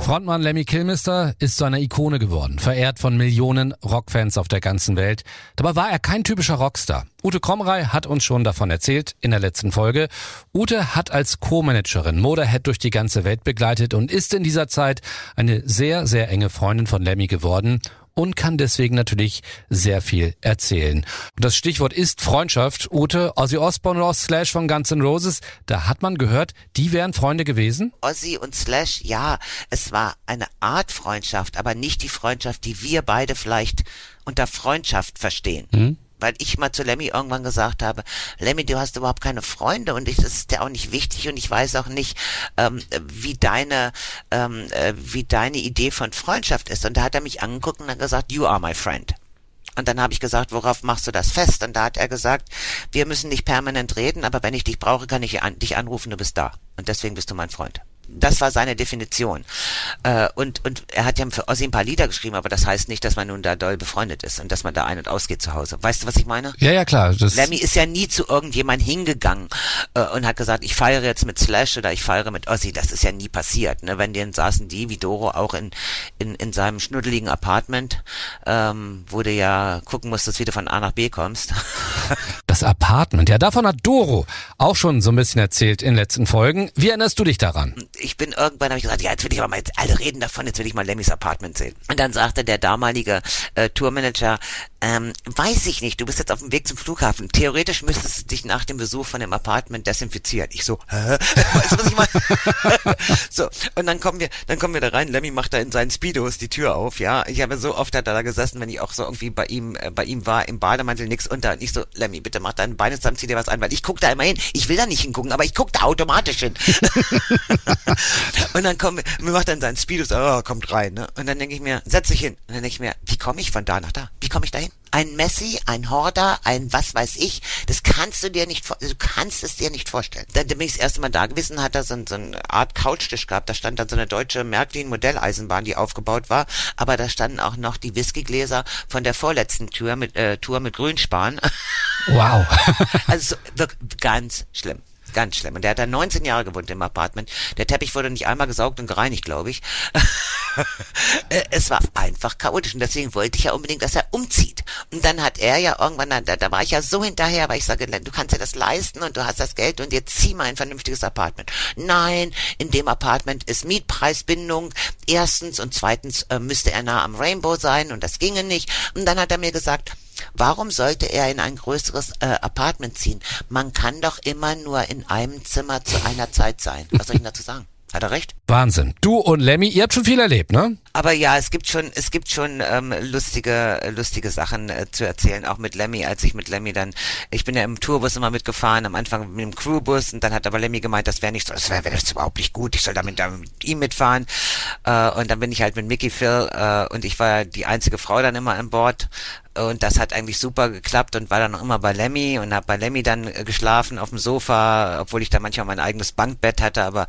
Frontmann Lemmy Kilmister ist zu einer Ikone geworden, verehrt von Millionen Rockfans auf der ganzen Welt. Dabei war er kein typischer Rockstar. Ute Kromrei hat uns schon davon erzählt in der letzten Folge. Ute hat als Co-Managerin Motorhead durch die ganze Welt begleitet und ist in dieser Zeit eine sehr, sehr enge Freundin von Lemmy geworden und kann deswegen natürlich sehr viel erzählen. Und das Stichwort ist Freundschaft. Ute, Ozzy Osbourne oder Slash von Guns N' Roses, da hat man gehört, die wären Freunde gewesen? Ozzy und Slash, ja, es war eine Art Freundschaft, aber nicht die Freundschaft, die wir beide vielleicht unter Freundschaft verstehen. Hm? Weil ich mal zu Lemmy irgendwann gesagt habe, Lemmy, du hast überhaupt keine Freunde und ich, das ist dir auch nicht wichtig und ich weiß auch nicht, ähm, wie deine, ähm, äh, wie deine Idee von Freundschaft ist. Und da hat er mich angeguckt und hat gesagt, you are my friend. Und dann habe ich gesagt, worauf machst du das fest? Und da hat er gesagt, wir müssen nicht permanent reden, aber wenn ich dich brauche, kann ich an, dich anrufen, du bist da. Und deswegen bist du mein Freund. Das war seine Definition. Äh, und, und er hat ja für Ossi ein paar Lieder geschrieben, aber das heißt nicht, dass man nun da doll befreundet ist und dass man da ein- und ausgeht zu Hause. Weißt du, was ich meine? Ja, ja, klar. Lemmy ist ja nie zu irgendjemand hingegangen äh, und hat gesagt, ich feiere jetzt mit Slash oder ich feiere mit Ozzy. Das ist ja nie passiert. Ne? Wenn denen saßen die, wie Doro, auch in, in, in seinem schnuddeligen Apartment, ähm, wo du ja gucken musstest, wie du von A nach B kommst. Das Apartment, ja, davon hat Doro auch schon so ein bisschen erzählt in den letzten Folgen. Wie erinnerst du dich daran? Ich bin irgendwann habe ich gesagt, ja, jetzt will ich aber mal, jetzt alle reden davon, jetzt will ich mal Lemmys Apartment sehen. Und dann sagte der damalige äh, Tourmanager, ähm, weiß ich nicht, du bist jetzt auf dem Weg zum Flughafen. Theoretisch müsstest du dich nach dem Besuch von dem Apartment desinfizieren. Ich so, hä? Weißt du, was ich meine? so, und dann kommen wir, dann kommen wir da rein, Lemmy macht da in seinen Speedos die Tür auf, ja. Ich habe so oft er da gesessen, wenn ich auch so irgendwie bei ihm, äh, bei ihm war, im Bademantel nix unter. Und ich so, Lemmy, bitte mach deine Beine zusammen, zieh dir was an, weil ich guck da immer hin. Ich will da nicht hingucken, aber ich guck da automatisch hin. und dann kommen wir, wir macht dann seinen Speedos, oh, kommt rein, ne? Und dann denke ich mir, setz dich hin. Und dann denke ich mir, wie komme ich von da nach da? Wie komme ich da hin? Ein Messi, ein Horder, ein was weiß ich, das kannst du dir nicht, du kannst es dir nicht vorstellen. Dann, dann bin ich das erste Mal da gewesen, hat er so, so eine Art Couchtisch gehabt, da stand dann so eine deutsche Märklin-Modelleisenbahn, die aufgebaut war, aber da standen auch noch die Whiskygläser von der vorletzten Tour mit, äh, Tour mit Grünspan. Wow. Also so, wirklich ganz schlimm. Ganz schlimm. Und der hat da 19 Jahre gewohnt im Apartment. Der Teppich wurde nicht einmal gesaugt und gereinigt, glaube ich. Äh, es war einfach chaotisch und deswegen wollte ich ja unbedingt, dass er umzieht. Und dann hat er ja irgendwann, da, da war ich ja so hinterher, weil ich sage, du kannst dir das leisten und du hast das Geld und jetzt zieh mal ein vernünftiges Apartment. Nein, in dem Apartment ist Mietpreisbindung. Erstens und zweitens äh, müsste er nah am Rainbow sein und das ginge nicht. Und dann hat er mir gesagt, Warum sollte er in ein größeres äh, Apartment ziehen? Man kann doch immer nur in einem Zimmer zu einer Zeit sein. Was soll ich dazu sagen? Hat er recht? Wahnsinn. Du und Lemmy, ihr habt schon viel erlebt, ne? Aber ja, es gibt schon, es gibt schon ähm, lustige, äh, lustige Sachen äh, zu erzählen, auch mit Lemmy, als ich mit Lemmy dann, ich bin ja im Tourbus immer mitgefahren, am Anfang mit dem Crewbus und dann hat aber Lemmy gemeint, das wäre nicht so, das wäre wär das überhaupt nicht gut, ich soll damit da mit ihm mitfahren. Äh, und dann bin ich halt mit Mickey Phil äh, und ich war ja die einzige Frau dann immer an Bord und das hat eigentlich super geklappt und war dann noch immer bei Lemmy und habe bei Lemmy dann äh, geschlafen auf dem Sofa, obwohl ich da manchmal mein eigenes Bankbett hatte, aber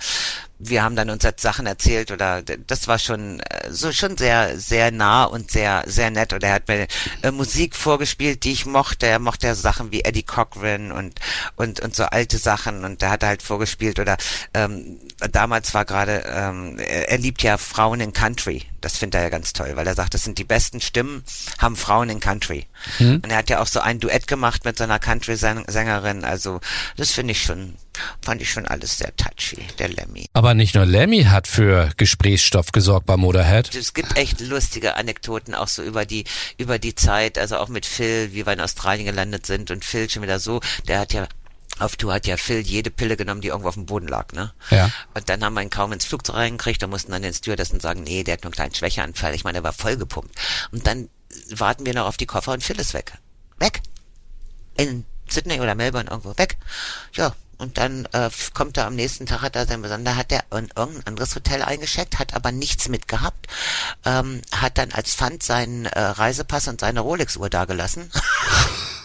wir haben dann uns jetzt Sachen erzählt oder das war schon äh, so schon sehr sehr nah und sehr sehr nett und er hat mir äh, Musik vorgespielt, die ich mochte. Er mochte ja Sachen wie Eddie Cochran und und und so alte Sachen und da hat er halt vorgespielt oder ähm, damals war gerade ähm, er, er liebt ja Frauen in Country. Das findet er ja ganz toll, weil er sagt, das sind die besten Stimmen, haben Frauen in Country. Und er hat ja auch so ein Duett gemacht mit so einer Country-Sängerin. Also das finde ich schon, fand ich schon alles sehr touchy, der Lemmy. Aber nicht nur Lemmy hat für Gesprächsstoff gesorgt bei Motorhead. Es gibt echt lustige Anekdoten auch so über die über die Zeit, also auch mit Phil, wie wir in Australien gelandet sind und Phil schon wieder so, der hat ja auf Tour hat ja Phil jede Pille genommen, die irgendwo auf dem Boden lag, ne? Ja. Und dann haben wir ihn kaum ins Flugzeug reingekriegt, da mussten dann den Stewardessen sagen, nee, der hat nur einen kleinen Schwächeanfall. Ich meine, der war vollgepumpt. Und dann warten wir noch auf die Koffer und Phil ist weg. Weg. In Sydney oder Melbourne irgendwo weg. Ja, und dann äh, kommt er am nächsten Tag, hat er sein Besonder, hat er in irgendein anderes Hotel eingecheckt, hat aber nichts mitgehabt, ähm, hat dann als Pfand seinen äh, Reisepass und seine Rolex-Uhr dagelassen.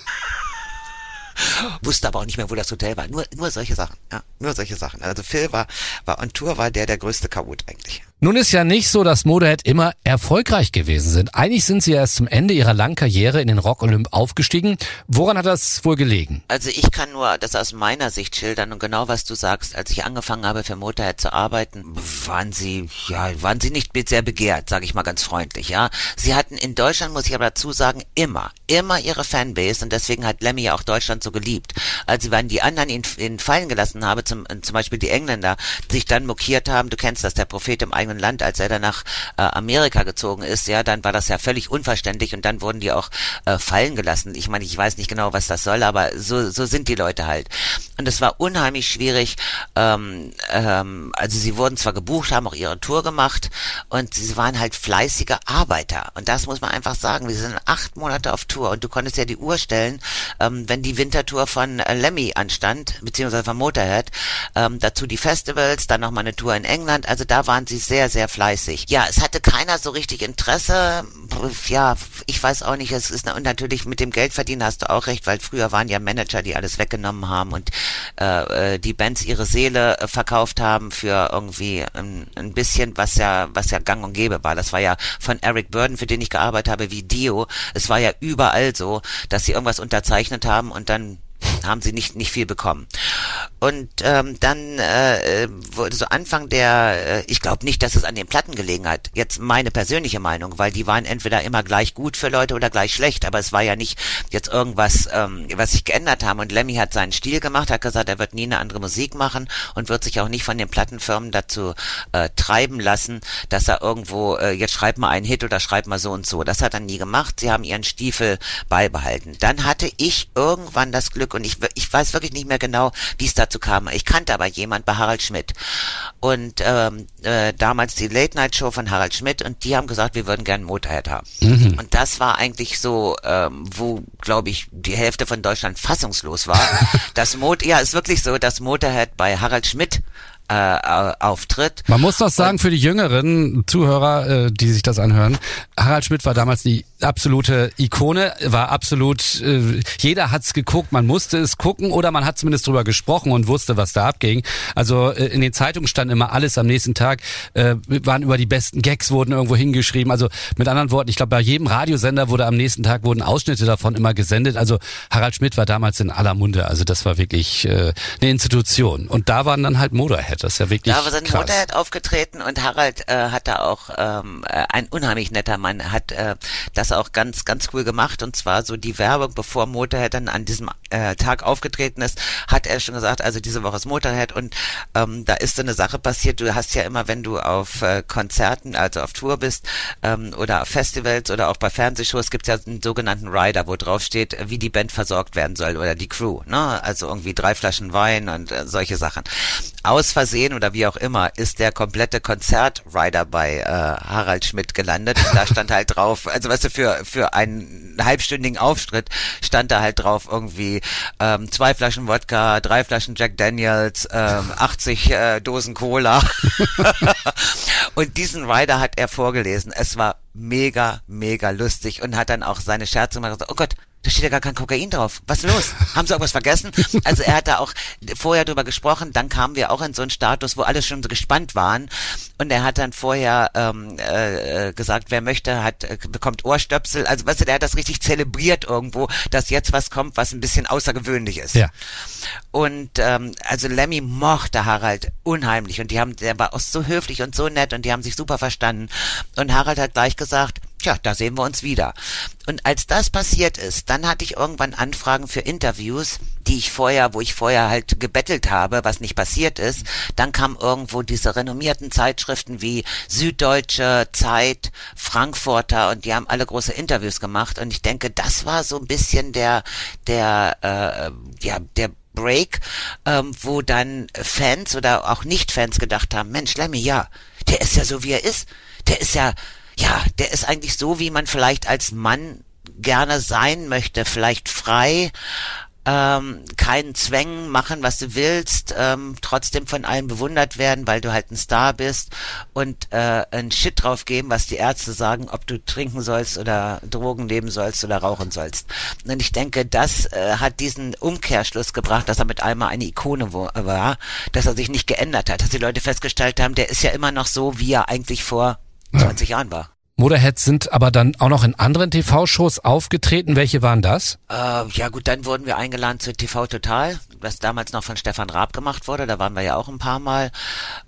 Wusste aber auch nicht mehr, wo das Hotel war. Nur, nur solche Sachen. Ja, nur solche Sachen. Also Phil war, war on Tour, war der der größte Chaot eigentlich. Nun ist ja nicht so, dass Motorhead immer erfolgreich gewesen sind. Eigentlich sind sie erst zum Ende ihrer langen Karriere in den Rock Olymp aufgestiegen. Woran hat das wohl gelegen? Also ich kann nur das aus meiner Sicht schildern und genau was du sagst. Als ich angefangen habe für Motorhead zu arbeiten, waren sie ja waren sie nicht sehr begehrt, sage ich mal ganz freundlich. Ja, sie hatten in Deutschland muss ich aber dazu sagen immer immer ihre Fanbase und deswegen hat Lemmy ja auch Deutschland so geliebt. Als sie wenn die anderen ihn, ihn fallen gelassen habe, zum, zum Beispiel die Engländer, sich dann mokiert haben. Du kennst das, der Prophet im eigenen eigenen Land, als er dann nach äh, Amerika gezogen ist, ja, dann war das ja völlig unverständlich und dann wurden die auch äh, fallen gelassen. Ich meine, ich weiß nicht genau, was das soll, aber so, so sind die Leute halt. Und es war unheimlich schwierig. Ähm, ähm, also sie wurden zwar gebucht, haben auch ihre Tour gemacht und sie waren halt fleißige Arbeiter. Und das muss man einfach sagen. Wir sind acht Monate auf Tour und du konntest ja die Uhr stellen, ähm, wenn die Wintertour von äh, Lemmy anstand, beziehungsweise von Motorhead, ähm, dazu die Festivals, dann nochmal eine Tour in England. Also da waren sie sehr sehr, sehr fleißig. Ja, es hatte keiner so richtig Interesse. Ja, ich weiß auch nicht, es ist und natürlich mit dem Geld verdienen hast du auch recht, weil früher waren ja Manager, die alles weggenommen haben und äh, äh die Bands ihre Seele äh, verkauft haben für irgendwie ein, ein bisschen, was ja, was ja gang und gäbe war. Das war ja von Eric Burden, für den ich gearbeitet habe, wie Dio. Es war ja überall so, dass sie irgendwas unterzeichnet haben und dann haben sie nicht nicht viel bekommen. Und ähm, dann äh, wurde so Anfang der, äh, ich glaube nicht, dass es an den Platten gelegen hat. Jetzt meine persönliche Meinung, weil die waren entweder immer gleich gut für Leute oder gleich schlecht, aber es war ja nicht jetzt irgendwas, ähm, was sich geändert haben. Und Lemmy hat seinen Stil gemacht, hat gesagt, er wird nie eine andere Musik machen und wird sich auch nicht von den Plattenfirmen dazu äh, treiben lassen, dass er irgendwo, äh, jetzt schreibt mal einen Hit oder schreibt mal so und so. Das hat er nie gemacht. Sie haben ihren Stiefel beibehalten. Dann hatte ich irgendwann das Glück und ich, ich weiß wirklich nicht mehr genau, wie es dazu kam. Ich kannte aber jemand bei Harald Schmidt. Und ähm, äh, damals die Late Night Show von Harald Schmidt und die haben gesagt, wir würden gerne Motorhead haben. Mhm. Und das war eigentlich so, ähm, wo, glaube ich, die Hälfte von Deutschland fassungslos war. das Mot ja, ist wirklich so, dass Motorhead bei Harald Schmidt äh, auftritt. Man muss doch sagen, für die jüngeren Zuhörer, äh, die sich das anhören, Harald Schmidt war damals die absolute Ikone, war absolut, äh, jeder hat's geguckt, man musste es gucken oder man hat zumindest drüber gesprochen und wusste, was da abging. Also äh, in den Zeitungen stand immer alles am nächsten Tag, äh, waren über die besten Gags, wurden irgendwo hingeschrieben. Also mit anderen Worten, ich glaube, bei jedem Radiosender wurde am nächsten Tag wurden Ausschnitte davon immer gesendet. Also Harald Schmidt war damals in aller Munde. Also das war wirklich äh, eine Institution. Und da waren dann halt Motorhead. Das ist ja wirklich. Da war sein Motorhead aufgetreten und Harald äh, hat da auch ähm, äh, ein unheimlich netter Mann, hat äh, das auch ganz, ganz cool gemacht. Und zwar so die Werbung, bevor Motorhead dann an diesem äh, Tag aufgetreten ist, hat er schon gesagt, also diese Woche ist Motorhead und ähm, da ist so eine Sache passiert. Du hast ja immer, wenn du auf äh, Konzerten, also auf Tour bist ähm, oder auf Festivals oder auch bei Fernsehshows, gibt es ja einen sogenannten Rider, wo drauf steht, wie die Band versorgt werden soll oder die Crew. Ne? Also irgendwie drei Flaschen Wein und äh, solche Sachen. Aus Versehen oder wie auch immer ist der komplette Konzertrider bei äh, Harald Schmidt gelandet. Und da stand halt drauf, also weißt du, für für, für einen halbstündigen Auftritt stand da halt drauf irgendwie ähm, zwei Flaschen Wodka, drei Flaschen Jack Daniels, ähm, 80 äh, Dosen Cola. und diesen Rider hat er vorgelesen. Es war mega, mega lustig und hat dann auch seine Scherze gemacht. Oh Gott, da steht ja gar kein Kokain drauf. Was ist los? Haben sie irgendwas vergessen? Also er hat da auch vorher drüber gesprochen, dann kamen wir auch in so einen Status, wo alle schon so gespannt waren. Und er hat dann vorher ähm, äh, gesagt, wer möchte, hat äh, bekommt Ohrstöpsel. Also weißt du, der hat das richtig zelebriert irgendwo, dass jetzt was kommt, was ein bisschen außergewöhnlich ist. Ja. Und ähm, also Lemmy mochte Harald unheimlich und die haben, der war auch so höflich und so nett und die haben sich super verstanden. Und Harald hat gleich gesagt, Tja, da sehen wir uns wieder. Und als das passiert ist, dann hatte ich irgendwann Anfragen für Interviews, die ich vorher, wo ich vorher halt gebettelt habe, was nicht passiert ist. Dann kamen irgendwo diese renommierten Zeitschriften wie Süddeutsche, Zeit, Frankfurter und die haben alle große Interviews gemacht. Und ich denke, das war so ein bisschen der, der, äh, ja, der Break, ähm, wo dann Fans oder auch Nicht-Fans gedacht haben, Mensch, Lemmy, ja, der ist ja so, wie er ist. Der ist ja ja, der ist eigentlich so, wie man vielleicht als Mann gerne sein möchte, vielleicht frei, ähm, keinen Zwängen machen, was du willst, ähm, trotzdem von allen bewundert werden, weil du halt ein Star bist und äh, ein Shit drauf geben, was die Ärzte sagen, ob du trinken sollst oder Drogen nehmen sollst oder rauchen sollst. Und ich denke, das äh, hat diesen Umkehrschluss gebracht, dass er mit einmal eine Ikone war, dass er sich nicht geändert hat, dass die Leute festgestellt haben, der ist ja immer noch so, wie er eigentlich vor 20 ja. Jahren war. Motorheads sind aber dann auch noch in anderen TV-Shows aufgetreten. Welche waren das? Äh, ja gut, dann wurden wir eingeladen zu TV Total, was damals noch von Stefan Raab gemacht wurde. Da waren wir ja auch ein paar Mal.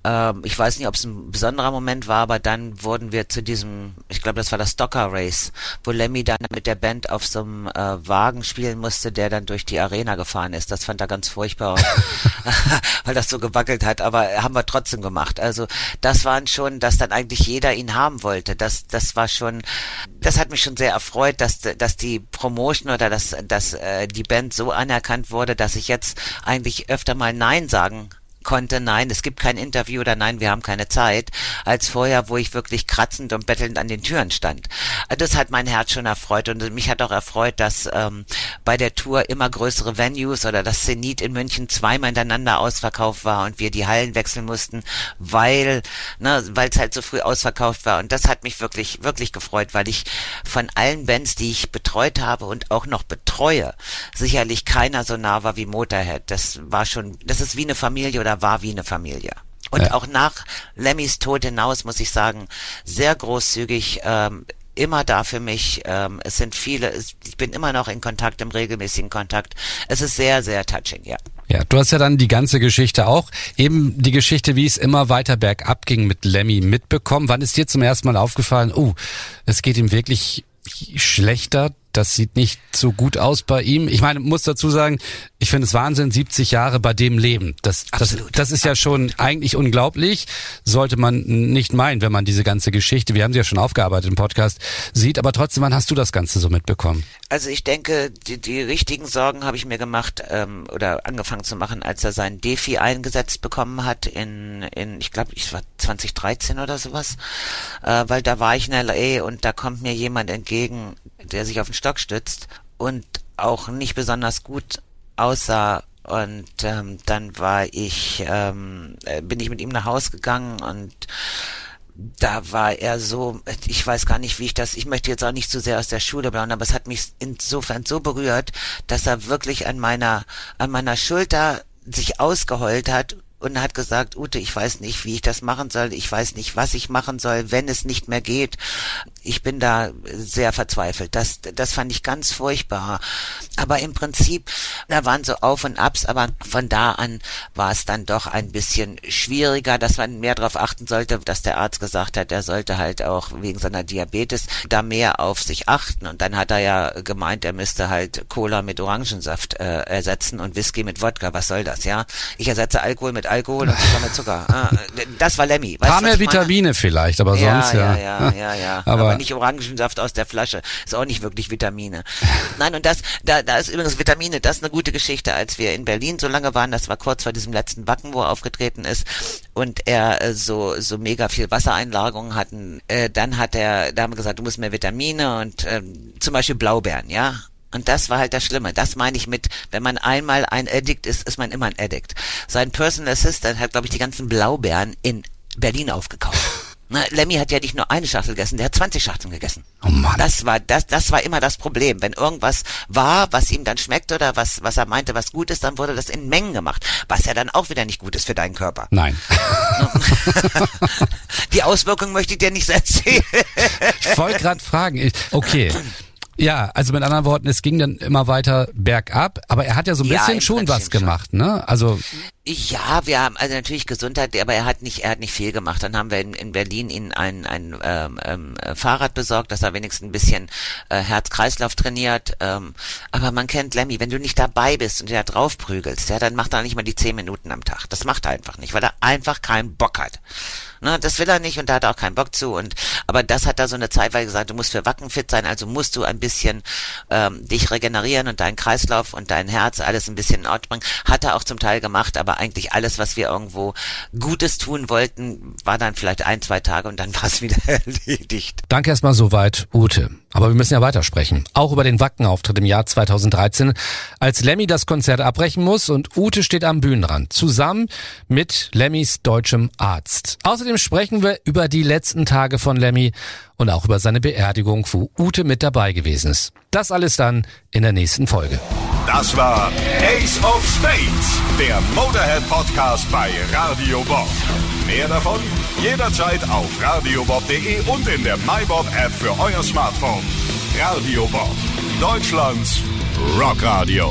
Ähm, ich weiß nicht, ob es ein besonderer Moment war, aber dann wurden wir zu diesem, ich glaube, das war das Stocker Race, wo Lemmy dann mit der Band auf so einem äh, Wagen spielen musste, der dann durch die Arena gefahren ist. Das fand er ganz furchtbar, weil das so gewackelt hat. Aber haben wir trotzdem gemacht. Also das waren schon, dass dann eigentlich jeder ihn haben wollte. Das, das das war schon, das hat mich schon sehr erfreut, dass, dass die Promotion oder dass, dass äh, die Band so anerkannt wurde, dass ich jetzt eigentlich öfter mal Nein sagen konnte, nein, es gibt kein Interview oder nein, wir haben keine Zeit, als vorher, wo ich wirklich kratzend und bettelnd an den Türen stand. Das hat mein Herz schon erfreut und mich hat auch erfreut, dass ähm, bei der Tour immer größere Venues oder das Zenit in München zweimal hintereinander ausverkauft war und wir die Hallen wechseln mussten, weil ne, weil es halt so früh ausverkauft war und das hat mich wirklich wirklich gefreut, weil ich von allen Bands, die ich betreut habe und auch noch betreue, sicherlich keiner so nah war wie Motorhead. Das war schon, das ist wie eine Familie oder war wie eine Familie. Und ja. auch nach Lemmys Tod hinaus muss ich sagen, sehr großzügig, ähm, immer da für mich. Ähm, es sind viele, ich bin immer noch in Kontakt, im regelmäßigen Kontakt. Es ist sehr, sehr touching, ja. Ja, du hast ja dann die ganze Geschichte auch, eben die Geschichte, wie es immer weiter bergab ging mit Lemmy mitbekommen. Wann ist dir zum ersten Mal aufgefallen, oh, es geht ihm wirklich schlechter, das sieht nicht so gut aus bei ihm. Ich meine, muss dazu sagen, ich finde es Wahnsinn, 70 Jahre bei dem Leben. Das, das, das ist ja schon eigentlich unglaublich. Sollte man nicht meinen, wenn man diese ganze Geschichte, wir haben sie ja schon aufgearbeitet im Podcast, sieht. Aber trotzdem, wann hast du das Ganze so mitbekommen? Also ich denke, die, die richtigen Sorgen habe ich mir gemacht ähm, oder angefangen zu machen, als er sein Defi eingesetzt bekommen hat in, in ich glaube, ich war 2013 oder sowas. Äh, weil da war ich in L.A. und da kommt mir jemand entgegen, der sich auf den Stock stützt und auch nicht besonders gut aussah und ähm, dann war ich ähm, äh, bin ich mit ihm nach Haus gegangen und da war er so, ich weiß gar nicht, wie ich das, ich möchte jetzt auch nicht zu sehr aus der Schule blauen, aber es hat mich insofern so berührt, dass er wirklich an meiner, an meiner Schulter sich ausgeheult hat und hat gesagt, Ute, ich weiß nicht, wie ich das machen soll, ich weiß nicht, was ich machen soll, wenn es nicht mehr geht. Ich bin da sehr verzweifelt. Das, das fand ich ganz furchtbar. Aber im Prinzip, da waren so Auf und Abs, aber von da an war es dann doch ein bisschen schwieriger, dass man mehr darauf achten sollte, dass der Arzt gesagt hat, er sollte halt auch wegen seiner Diabetes da mehr auf sich achten. Und dann hat er ja gemeint, er müsste halt Cola mit Orangensaft äh, ersetzen und Whisky mit Wodka. Was soll das, ja? Ich ersetze Alkohol mit Alkohol und Zucker mit Zucker. Ah, das war Lemmy. Weißt Paar mehr Vitamine vielleicht, aber ja, sonst ja. Ja, ja, ja, ja. aber, aber nicht Orangensaft aus der Flasche. Ist auch nicht wirklich Vitamine. Nein, und das, da, da ist übrigens Vitamine, das ist eine gute Geschichte, als wir in Berlin so lange waren, das war kurz vor diesem letzten Wacken, wo er aufgetreten ist und er äh, so, so mega viel Wassereinlagerungen hatten, äh, dann hat er, da haben wir gesagt, du musst mehr Vitamine und äh, zum Beispiel Blaubeeren, ja. Und das war halt das Schlimme. Das meine ich mit, wenn man einmal ein Addict ist, ist man immer ein Addict. Sein Personal Assistant hat, glaube ich, die ganzen Blaubeeren in Berlin aufgekauft. Na, Lemmy hat ja nicht nur eine Schachtel gegessen, der hat 20 Schachteln gegessen. Oh Mann. Das war, das, das war immer das Problem. Wenn irgendwas war, was ihm dann schmeckt oder was, was er meinte, was gut ist, dann wurde das in Mengen gemacht. Was ja dann auch wieder nicht gut ist für deinen Körper. Nein. Die Auswirkungen möchte ich dir nicht erzählen. Ich wollte gerade fragen. Okay, ja, also mit anderen Worten, es ging dann immer weiter bergab, aber er hat ja so ein ja, bisschen schon was gemacht, ne? Also ja, wir haben also natürlich Gesundheit, aber er hat nicht, er hat nicht viel gemacht. Dann haben wir in, in Berlin ihn ein, ein ähm, ähm, Fahrrad besorgt, dass er wenigstens ein bisschen äh, Herz-Kreislauf trainiert. Ähm, aber man kennt Lemmy, wenn du nicht dabei bist und der drauf prügelst, ja, dann macht er nicht mal die zehn Minuten am Tag. Das macht er einfach nicht, weil er einfach keinen Bock hat. Ne, das will er nicht und da hat er auch keinen Bock zu. Und aber das hat er so eine Zeit, weil gesagt, du musst für Wacken fit sein, also musst du ein bisschen ähm, dich regenerieren und deinen Kreislauf und dein Herz alles ein bisschen in Ordnung. Hat er auch zum Teil gemacht, aber war eigentlich alles, was wir irgendwo Gutes tun wollten, war dann vielleicht ein, zwei Tage und dann war es wieder erledigt. Danke erstmal soweit, Ute. Aber wir müssen ja weitersprechen. Auch über den Wackenauftritt im Jahr 2013, als Lemmy das Konzert abbrechen muss und Ute steht am Bühnenrand, zusammen mit Lemmys deutschem Arzt. Außerdem sprechen wir über die letzten Tage von Lemmy und auch über seine Beerdigung, wo Ute mit dabei gewesen ist. Das alles dann in der nächsten Folge. Das war Ace of Spades, der Motorhead Podcast bei Radio Bob. Mehr davon jederzeit auf radiobob.de und in der MyBob App für euer Smartphone. Radio Bob, Deutschlands Rockradio.